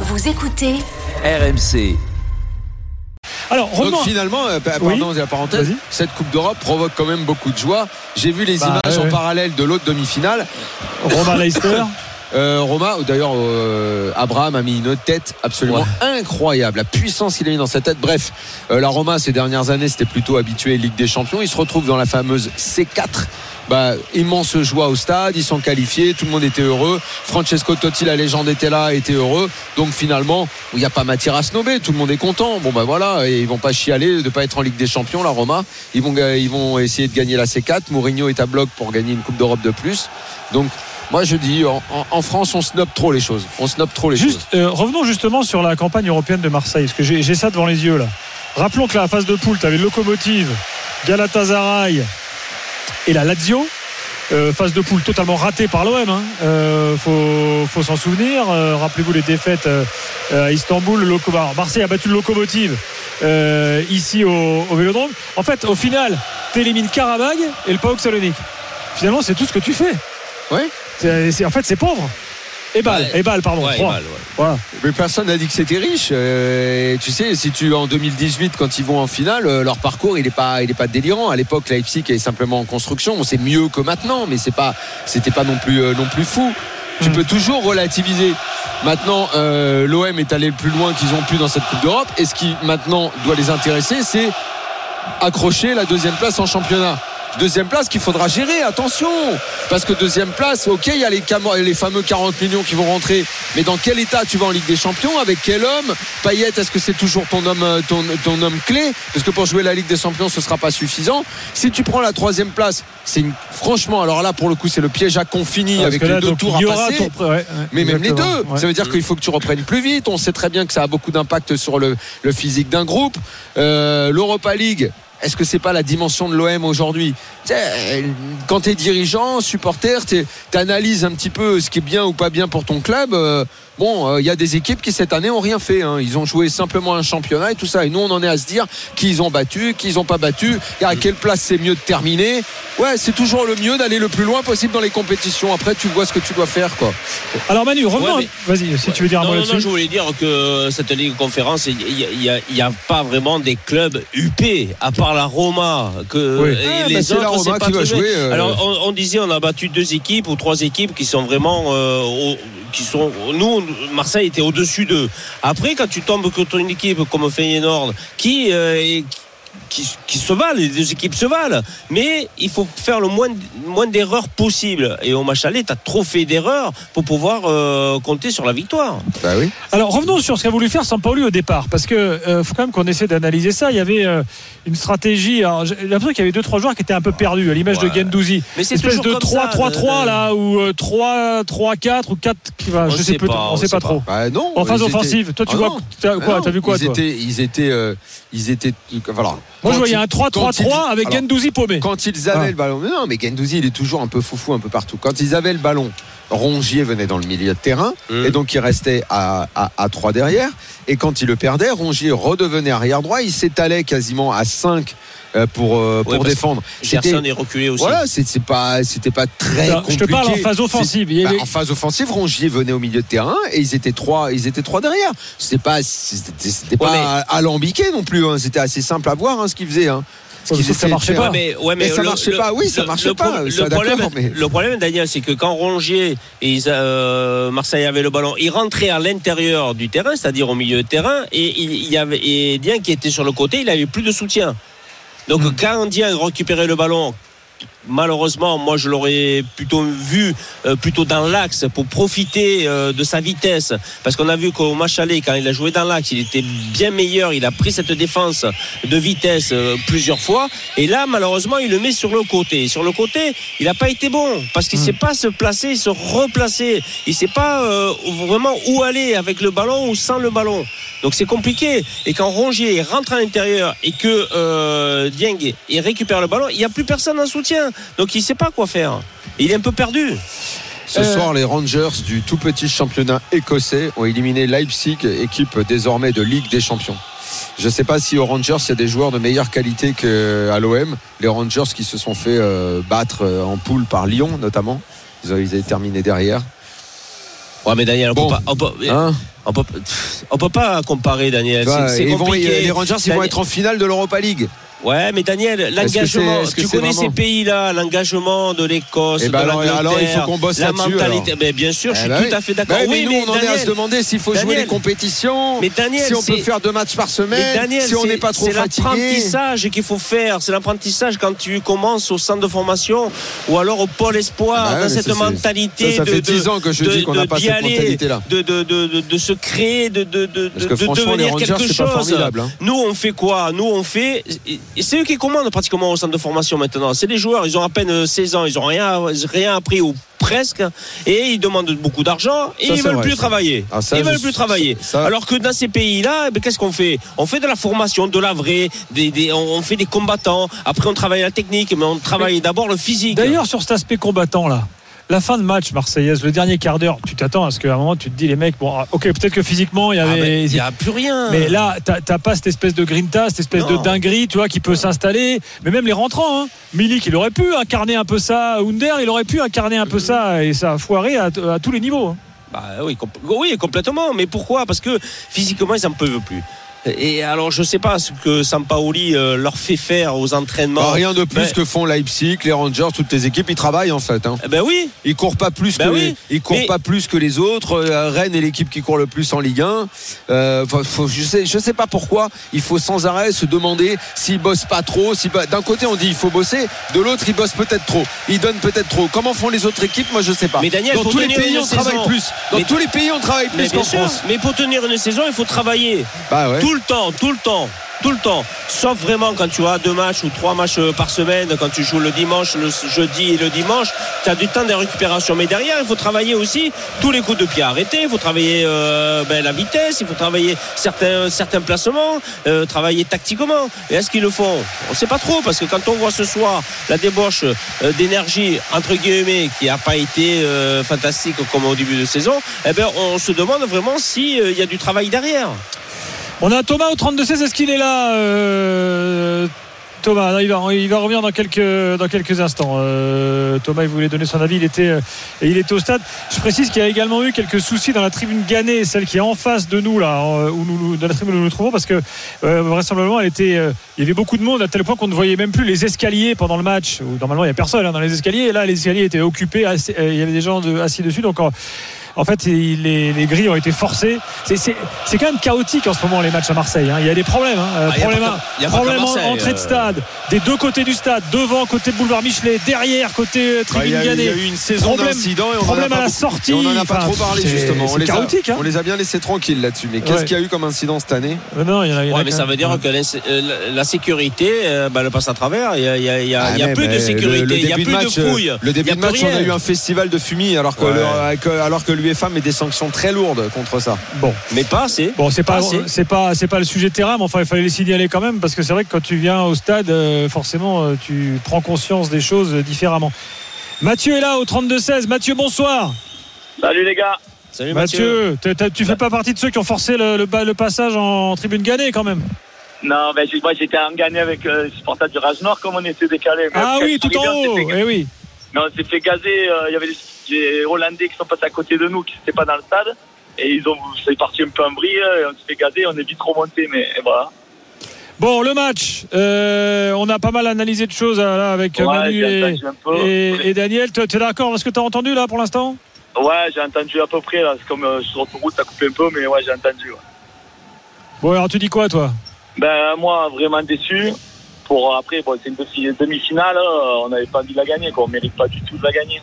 Vous écoutez RMC. Alors, Donc finalement, euh, pa- Oui. pardon, c'est la parenthèse, cette Coupe d'Europe provoque quand même beaucoup de joie. J'ai vu les Bah, images ouais, en ouais. parallèle de l'autre demi-finale. Romain Leicester. Euh, Roma, ou d'ailleurs euh, Abraham a mis une tête absolument incroyable. La puissance qu'il a mis dans sa tête. Bref, euh, la Roma ces dernières années c'était plutôt habitué Ligue des Champions. Il se retrouve dans la fameuse C4. Bah, immense joie au stade, ils sont qualifiés, tout le monde était heureux. Francesco Totti, la légende, était là, était heureux. Donc finalement, il n'y a pas matière à snober, tout le monde est content. Bon bah voilà, et ils vont pas chialer de pas être en Ligue des Champions, la Roma. Ils vont, ils vont essayer de gagner la C4. Mourinho est à bloc pour gagner une Coupe d'Europe de plus. Donc moi je dis, en, France, on snobe trop les choses. On snobe trop les choses. Euh, revenons justement sur la campagne européenne de Marseille, parce que j'ai j'ai ça devant les yeux là. Rappelons que la phase de poule, tu avais Locomotive, Galatasaray et la Lazio. Euh, phase de poule totalement ratée par l'OM. Hein. Euh, faut, faut s'en souvenir. Euh, Rappelez-vous les défaites à Istanbul. Le Loco- alors, Marseille a battu le Locomotive ici au, au Vélodrome. En fait, au final, tu élimines Karabag et le PAOK Salonique. Finalement, c'est tout ce que tu fais. Ouais. C'est- c'est- en fait, c'est pauvre. Et balle, Ouais. et balle, pardon. Ouais, trois. mal, ouais. Voilà. Mais personne n'a dit que c'était riche. Euh, tu sais, si tu en 2018, quand ils vont en finale, euh, leur parcours il n'est pas, il est pas délirant. À l'époque, Leipzig est simplement en construction. C'est mieux que maintenant, mais c'est pas, c'était pas non plus, euh, non plus fou. Tu Mm. peux toujours relativiser. Maintenant, euh, l'OM est allé le plus loin qu'ils ont pu dans cette Coupe d'Europe. Et ce qui maintenant doit les intéresser, c'est accrocher la deuxième place en championnat. Deuxième place qu'il faudra gérer, attention Parce que deuxième place, ok, il y a les, les fameux 40 millions qui vont rentrer, mais dans quel état tu vas en Ligue des Champions? Avec quel homme? Payet, est-ce que c'est toujours ton homme, euh, ton, ton homme clé? Parce que pour jouer la Ligue des Champions, ce sera pas suffisant. Si tu prends la troisième place, c'est une... franchement, alors là, pour le coup, c'est le piège à confini avec là, les deux tours à passer. ouais, ouais, Mais même les deux, ouais. ça veut dire qu'il faut que tu reprennes plus vite. On sait très bien que ça a beaucoup d'impact sur le, le physique d'un groupe. Euh, L'Europa League, est-ce que c'est pas la dimension de l'OM aujourd'hui? Quand tu es dirigeant, supporter, tu un petit peu ce qui est bien ou pas bien pour ton club. euh, Bon, il y a des équipes qui cette année ont rien fait. hein. Ils ont joué simplement un championnat et tout ça. Et nous, on en est à se dire qui ils ont battu, qui ils ont pas battu, et à quelle place c'est mieux de terminer? Ouais, c'est toujours le mieux d'aller le plus loin possible dans les compétitions. Après, tu vois ce que tu dois faire, quoi. Alors Manu, revenons. Ouais, Vas-y, si tu veux dire un Non, mot non, non, là-dessus. je voulais dire que cette Ligue conférence, il n'y a, il y a pas vraiment des clubs UP, à part la Roma. Que, Oui. et Ah, bah, les c'est la autres, Roma c'est pas qui va jouer, euh, Alors, on, on disait, on a battu deux équipes ou trois équipes qui sont vraiment. euh, au- nous, Marseille était au-dessus d'eux. Après, quand tu tombes contre une équipe comme Feyenoord, qui. euh, qui, qui se valent, les deux équipes se valent, mais il faut faire le moins, moins d'erreurs possible. Et au match aller, tu as trop fait d'erreurs pour pouvoir euh, compter sur la victoire. Bah oui. Alors revenons sur ce qu'a voulu faire Sampaoli au départ, parce que euh, faut quand même qu'on essaie d'analyser ça. Il y avait euh, une stratégie. Alors j'ai l'impression qu'il y avait deux trois joueurs qui étaient un peu perdus, à l'image de Ouais. Gendouzi. Mais c'est Espèce toujours de comme ça, 3-3-3 de- là, ou euh, 3-3-4 ou 4 qui va. On je sait sais pas, on on sait pas trop. Bah non. En phase ils étaient- offensive, toi tu Ah vois Ah quoi T'as vu quoi ils toi étaient, ils étaient, euh, ils étaient, voilà. Moi je voyais ils- un quand 3-3-3 ils- avec alors, Gendouzi paumé. Quand ils avaient Ah. le ballon, mais non, mais Gendouzi, il est toujours un peu foufou un peu partout. Quand ils avaient le ballon, Rongier venait dans le milieu de terrain Mmh. et donc il restait à, à, à 3 derrière. Et quand il le perdait, Rongier redevenait arrière droit. Il s'étalait quasiment à 5 euh, pour, euh, pour Ouais, défendre. C'était- Gerson est reculé aussi. Voilà, c'est c'est pas, c'était pas très Alors, je compliqué. te parle en phase offensive. Bah, avait- en phase offensive, Rongier venait au milieu de terrain et ils étaient trois, ils étaient trois derrière. C'était pas, c'était c'était Ouais, pas alambiqué non plus. hein. C'était assez simple à voir hein, ce qu'ils faisaient. Hein. Ça marchait pas. mais, ouais, Mais ça le- marchait le- pas. Oui, ça le- marchait le pas, le, problème, mais- le problème, Daniel, c'est que quand Rongier et ils, euh, Marseille avait le ballon, il rentrait à l'intérieur du terrain, c'est-à-dire au milieu de terrain, et il, il y avait et Dieng qui était sur le côté, il avait plus de soutien. Donc Hmm. quand Dieng récupérait le ballon, malheureusement, moi je l'aurais plutôt vu euh, plutôt dans l'axe pour profiter euh, de sa vitesse. Parce qu'on a vu qu'au match aller, quand il a joué dans l'axe, il était bien meilleur. Il a pris cette défense de vitesse euh, plusieurs fois. Et là, malheureusement, il le met sur le côté. Et sur le côté, il n'a pas été bon parce qu'il ne sait pas se placer, se replacer. Il ne sait pas euh, vraiment où aller avec le ballon ou sans le ballon. Donc c'est compliqué. Et quand Rongier rentre à l'intérieur et que euh, Dieng il récupère le ballon, il n'y a plus personne en soutien. Donc il ne sait pas quoi faire. Il est un peu perdu. Ce Euh, soir, les Rangers du tout petit championnat écossais ont éliminé Leipzig, équipe désormais de Ligue des Champions. Je ne sais pas si aux Rangers il y a des joueurs de meilleure qualité qu'à l'OM. Les Rangers qui se sont fait euh, battre en poule par Lyon notamment. Ils, ont- ils avaient terminé derrière. Ouais, mais Daniel, on Bon. peut pas. On peut, Hein on peut, on peut pas comparer, Daniel. C'est- vont- compliqué. les Rangers, ils vont être en finale de l'Europa League. Ouais, mais Daniel, l'engagement, c'est- tu c'est connais vraiment- ces pays-là, l'engagement de l'Écosse, Eh ben de alors- l'Angleterre, alors, il faut qu'on bosse la mentalité. Ben, bien sûr, je Eh suis ben tout oui. à fait d'accord. Bah oui, mais oui, nous, mais on en est à Daniel, se demander s'il faut jouer Daniel. les compétitions, Mais Daniel, si on peut c'est- faire deux matchs par Mais semaine, Daniel, si on c'est- n'est pas trop c'est fatigué. l'apprentissage qu'il faut faire. C'est l'apprentissage quand tu commences au centre de formation ou alors au pôle espoir, Ah ouais, dans mais cette c'est- mentalité Ça, ça de, fait de- 10 ans que je de- dis qu'on n'a pas cette mentalité-là. de, de, se créer, de, devenir quelque c'est chose. hein. Nous, on fait quoi? Nous, on fait. C'est eux qui commandent pratiquement au centre de formation maintenant. C'est les joueurs, ils ont à peine 16 ans, ils ont rien, rien appris ou presque, et ils demandent beaucoup d'argent et Ça, ils veulent vrai, plus travailler. Ah, ça, ils veulent je- plus travailler. ça- Alors que dans ces pays-là, eh ben, qu'est-ce qu'on fait? On fait de la formation, de la vraie, des, des- on on fait des combattants. Après, on travaille la technique, mais on travaille d'abord le physique. D'ailleurs, sur cet aspect combattant là, la fin de match marseillaise, le dernier quart d'heure, tu t'attends à ce qu'à un moment tu te dis les mecs, bon, ah, ok, peut-être que physiquement il y Ah, avait. il n'y a plus rien. Mais là, t'as pas cette espèce de grinta, cette espèce de dinguerie, tu vois, qui peut s'installer. Mais même les rentrants, hein. Milik, il aurait pu incarner un peu ça. Under, il aurait pu incarner un peu ça. Et ça a foiré à, à tous les niveaux. hein. Bah oui, oui, complètement. Mais pourquoi? Parce que physiquement, ils n'en peuvent plus. Et alors, je sais pas ce que Sampaoli euh, leur fait faire aux entraînements. Bah, rien de plus que font Leipzig, les Rangers, toutes les équipes, ils travaillent en fait. hein. Eh Ben oui, Ils courent pas plus Ben que oui, les, ils courent mais- pas plus que les autres. Euh, Rennes est l'équipe qui court le plus en Ligue 1. Euh, faut- je sais je sais pas pourquoi il faut sans arrêt se demander s'ils bossent pas trop. Si bah, d'un côté on dit il faut bosser, de l'autre ils bossent peut-être trop. Ils donnent peut-être trop. Comment font les autres équipes Moi je sais pas. Mais Daniel, dans tous les pays on travaille plus. Dans Mais- tous les pays on travaille plus qu'en. France. Mais pour tenir une saison, il faut travailler. Bah ouais. Tout le temps, tout le temps. Tout le temps. Sauf vraiment quand tu as deux matchs ou trois matchs euh, par semaine, quand tu joues le dimanche, le jeudi et le dimanche, tu as du temps de récupération. Mais derrière, il faut travailler aussi tous les coups de pied arrêtés, il faut travailler euh, ben, la vitesse, il faut travailler certains, certains placements, euh, travailler tactiquement. Et est-ce qu'ils le font? On ne sait pas trop, parce que quand on voit ce soir la débauche d'énergie, entre guillemets, qui n'a pas été fantastique comme au début de saison, eh ben, on se demande vraiment s'il y a du travail derrière. On a Thomas au 32-16. Est-ce qu'il est là euh, Thomas, il va, va revenir dans quelques, instants. Euh, Thomas, il voulait donner son avis. Il était, euh, il était au stade. Je précise qu'il y a également eu quelques soucis dans la tribune Gannet, celle qui est en face de nous, là, où nous, dans la tribune où nous nous trouvons, parce que vraisemblablement, elle était, il y avait beaucoup de monde à tel point qu'on ne voyait même plus les escaliers pendant le match. Où, normalement, il n'y a personne hein, dans les escaliers. Et là, les escaliers étaient occupés. il y avait des gens de- assis dessus. Donc, en, fait, les, les grilles ont été forcées. C'est- C'est c'est quand même chaotique en ce moment les matchs à Marseille. hein. Il y a des problèmes. hein. Euh, Ah, il y a problème pas y a problème entrée de euh. stade, des deux côtés du stade, devant côté boulevard Michelet, derrière côté euh, Bah, il, y tribune a, il y Gannet. a eu une saison Problème- d'incidents et on en a problème pas à la beaucoup- sortie. et on en a pas Enfin, trop parlé c'est- justement. On c'est les, a, chaotique, hein. on les a bien laissés tranquilles là-dessus. Mais qu'est-ce Ouais. qu'il y a eu comme incident cette année Euh, Non, il y en a, il y en a Ouais, mais ça veut dire que euh, la, la sécurité, euh, bah, elle passe à travers. Il y a, il y Ah, plus de sécurité, le- le il y a début plus de euh, fouilles. Le début de match, on a eu un festival de fumée alors que, le- alors que l'UEFA met des sanctions très lourdes contre ça. Bon, Mais pas assez. bon, c'est pas, Ah, c'est- c'est pas, c'est pas le sujet terrain, mais enfin, il fallait les signaler quand même parce que c'est vrai que quand tu viens au stade, euh, forcément, euh, tu prends conscience des choses différemment. Mathieu est là au 32-16. Mathieu, bonsoir. Salut les gars. Salut Mathieu. Mathieu, tu fais pas partie de ceux qui ont forcé le, le, le passage en tribune Gannet quand même. Non, ben, j'ai- moi j'étais en gagné avec euh, les supporters du Rage Nord comme on était décalé. Mais Ah oui, tout en haut. fait- Eh oui. Mais on s'est fait gazer. euh, Il y avait des, des Hollandais qui sont passés à côté de nous, qui n'étaient pas dans le stade. Et ils ont, c'est parti un peu en vrille. Et on s'est fait gazer. On est vite remonté. Mais voilà. Bon, le match, euh, on a pas mal analysé de choses euh, là, avec Ouais, Manu et, Daniel. Tu es d'accord avec ce que tu as entendu là pour l'instant? Ouais, j'ai entendu à peu près. Là. C'est comme euh, sur autoroute, ça coupe un peu. Mais ouais, j'ai entendu. ouais. Bon, alors tu dis quoi toi? Ben, moi, vraiment déçu. Pour après, bon, c'est une demi- demi-finale. euh, On n'avait pas envie de la gagner. Quoi. On mérite pas du tout de la gagner.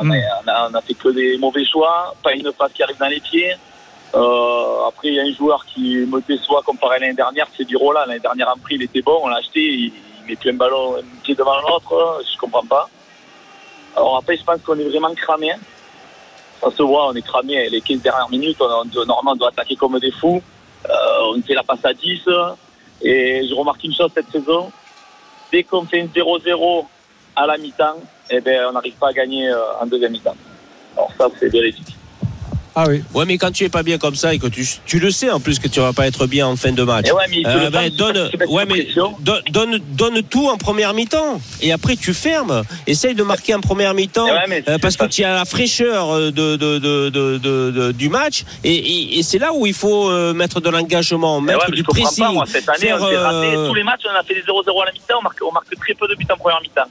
On, Mm. a, on a- on a fait que des mauvais choix. Pas une passe qui arrive dans les pieds. Euh, après, il y a un joueur qui me déçoit comparé à l'année dernière, c'est Birola. L'année dernière, en prix, il était bon. On l'a acheté. Il, il met plus un ballon, un pied devant l'autre. euh, Je comprends pas. Alors après, je pense qu'on est vraiment cramé. Ça se voit, on est cramé. Les 15 dernières minutes, on, on- normalement, on doit attaquer comme des fous. Euh, on fait la passe à 10. Et je remarque une chose cette saison. Dès qu'on fait une 0-0 à la mi-temps, eh ben, on n'arrive pas à gagner euh, en deuxième mi-temps. Alors ça, c'est véridique. Ah oui. Ouais, mais quand tu es pas bien comme ça et que tu, tu le sais en plus que tu vas pas être bien en fin de match. Ouais, mais euh, ben, donne, ouais, mais tout en première mi-temps et après tu fermes. Essaye de marquer en première mi-temps ouais, mais euh, parce que tu as la fraîcheur euh, de, de, de, de, de- de- du match et, et, et c'est là où il faut mettre de l'engagement, ouais, mettre du pressing. pas, moi, cette année, faire, on raté. Tous les matchs, on a fait des 0-0 à la mi-temps, on marque, on marque très peu de buts en première mi-temps.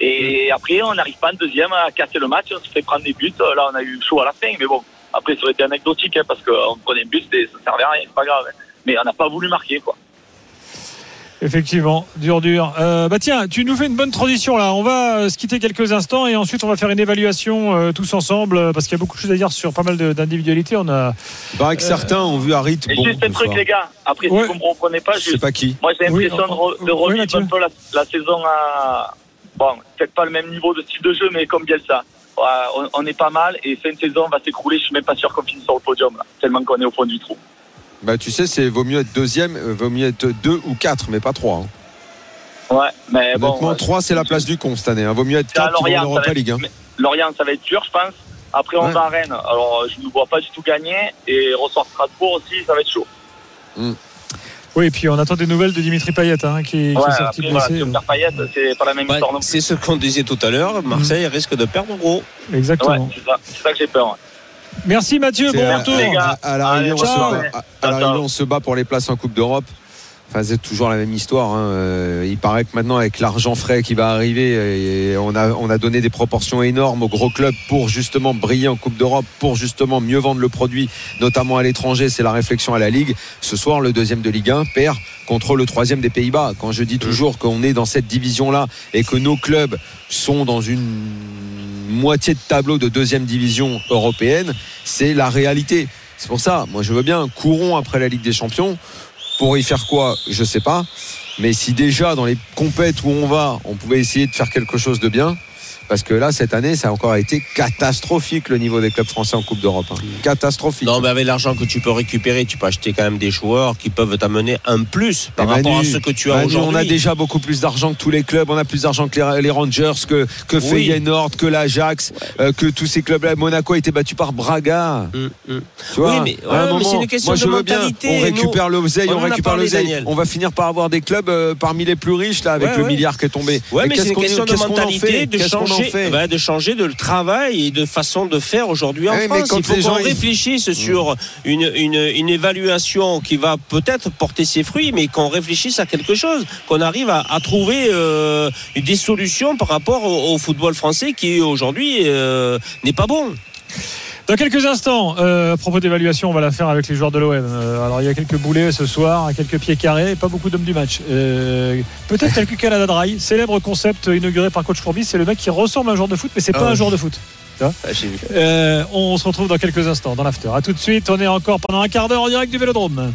Et après, on n'arrive pas en deuxième à casser le match, on se fait prendre des buts. Là, on a eu chaud à la fin, mais bon, après, ça aurait été anecdotique, hein, parce qu'on prenait un but, c'était- ça servait à rien, c'est pas grave. hein. Mais on n'a pas voulu marquer, quoi. Effectivement, dur, dur. Euh, bah tiens, tu nous fais une bonne transition là. On va euh, se quitter quelques instants et ensuite on va faire une évaluation euh, tous ensemble euh, parce qu'il y a beaucoup de choses à dire sur pas mal d'individualités. On a. Il paraît que certains ont vu Harit Et bon juste un truc, soir. les gars, après, Ouais. si vous ne me comprenez pas, Je sais pas qui. moi, j'ai Oui, l'impression de, re- de oui, revivre Mathieu. un peu la, la saison à. Bon, peut-être pas le même niveau de style de jeu, mais comme Bielsa. On, on est pas mal et fin de saison va s'écrouler. Je suis même pas sûr qu'on finisse sur le podium, là, tellement qu'on est au fond du trou. Bah, tu sais, c'est vaut mieux être deuxième, euh, vaut mieux être deux ou quatre, mais pas trois. hein. Ouais, mais Eh bon. Honnêtement, ouais, trois, c'est la place du con cette année. hein. Vaut mieux être vont en Lorient, ça Europa va être- League. hein. Lorient, ça va être dur, je pense. Après, on Ouais. va à Rennes. Alors, je ne vois pas du tout gagner. Et ressort Strasbourg aussi, ça va être chaud. Oui, et puis on attend des nouvelles de Dimitri Payet hein, qui, qui Ouais, est sorti voilà, blessé. Payet, c'est pas la même Ouais, histoire non plus. c'est ce qu'on disait tout à l'heure. Marseille risque de perdre gros. Ouais, Exactement. c'est ça, que j'ai peur. Merci Mathieu, bon retour. À, à l'arrivée, Allez, on, se ciao. bat- à- à Ciao, l'arrivée, ciao. on se bat pour les places en Coupe d'Europe. Enfin, c'est toujours la même histoire. hein. Euh, Il paraît que maintenant, avec l'argent frais qui va arriver, et on, a, on a donné des proportions énormes aux gros clubs pour justement briller en Coupe d'Europe, pour justement mieux vendre le produit, notamment à l'étranger. C'est la réflexion à la Ligue. Ce soir, le deuxième de Ligue 1 perd contre le troisième des Pays-Bas. Quand je dis toujours qu'on est dans cette division-là et que nos clubs sont dans une moitié de tableau de deuxième division européenne, c'est la réalité. C'est pour ça, moi je veux bien, courons après la Ligue des Champions. Pour y faire quoi Je sais pas. Mais si déjà dans les compètes où on va, on pouvait essayer de faire quelque chose de bien, parce que là, cette année, ça a encore été catastrophique le niveau des clubs français en Coupe d'Europe. hein. Catastrophique. Non, mais avec l'argent que tu peux récupérer, tu peux acheter quand même des joueurs qui peuvent t'amener un plus par Et rapport Manu, à ce que tu as aujourd'hui. on a déjà beaucoup plus d'argent que tous les clubs. On a plus d'argent que les, Rangers, que, que Oui. Feyenoord, que l'Ajax, euh, que tous ces clubs-là. Monaco a été battu par Braga. Hum, hum. Tu vois, Oui, mais- à un ouais, mais c'est moment, une question moi, je de veux bien. mentalité. On récupère l'oseille, on on, récupère l'oseille. On va finir par avoir des clubs euh, parmi les plus riches là, avec Ouais, le ouais. milliard qui est tombé. Ouais, mais, c'est une question de mentalité, de en changer, fait bah, de changer de travail et de façon de faire aujourd'hui en France. Il faut qu'on gens, réfléchisse sur une, une, une évaluation qui va peut-être porter ses fruits, mais qu'on réfléchisse à quelque chose, qu'on arrive à, à trouver euh, des solutions par rapport au, au football français qui aujourd'hui euh, n'est pas bon. Dans quelques instants, euh, à propos d'évaluation, on va la faire avec les joueurs de l'OM. Euh, alors il y a quelques boulets ce soir, quelques pieds carrés, et pas beaucoup d'hommes du match. Euh, Peut-être quelques Canada Dry, célèbre concept inauguré par coach Courbis. C'est le mec qui ressemble à un joueur de foot, mais c'est pas Ah. un joueur de foot. Ah, vu. Euh, on se retrouve dans quelques instants dans l'after. À tout de suite. On est encore pendant un quart d'heure en direct du Vélodrome.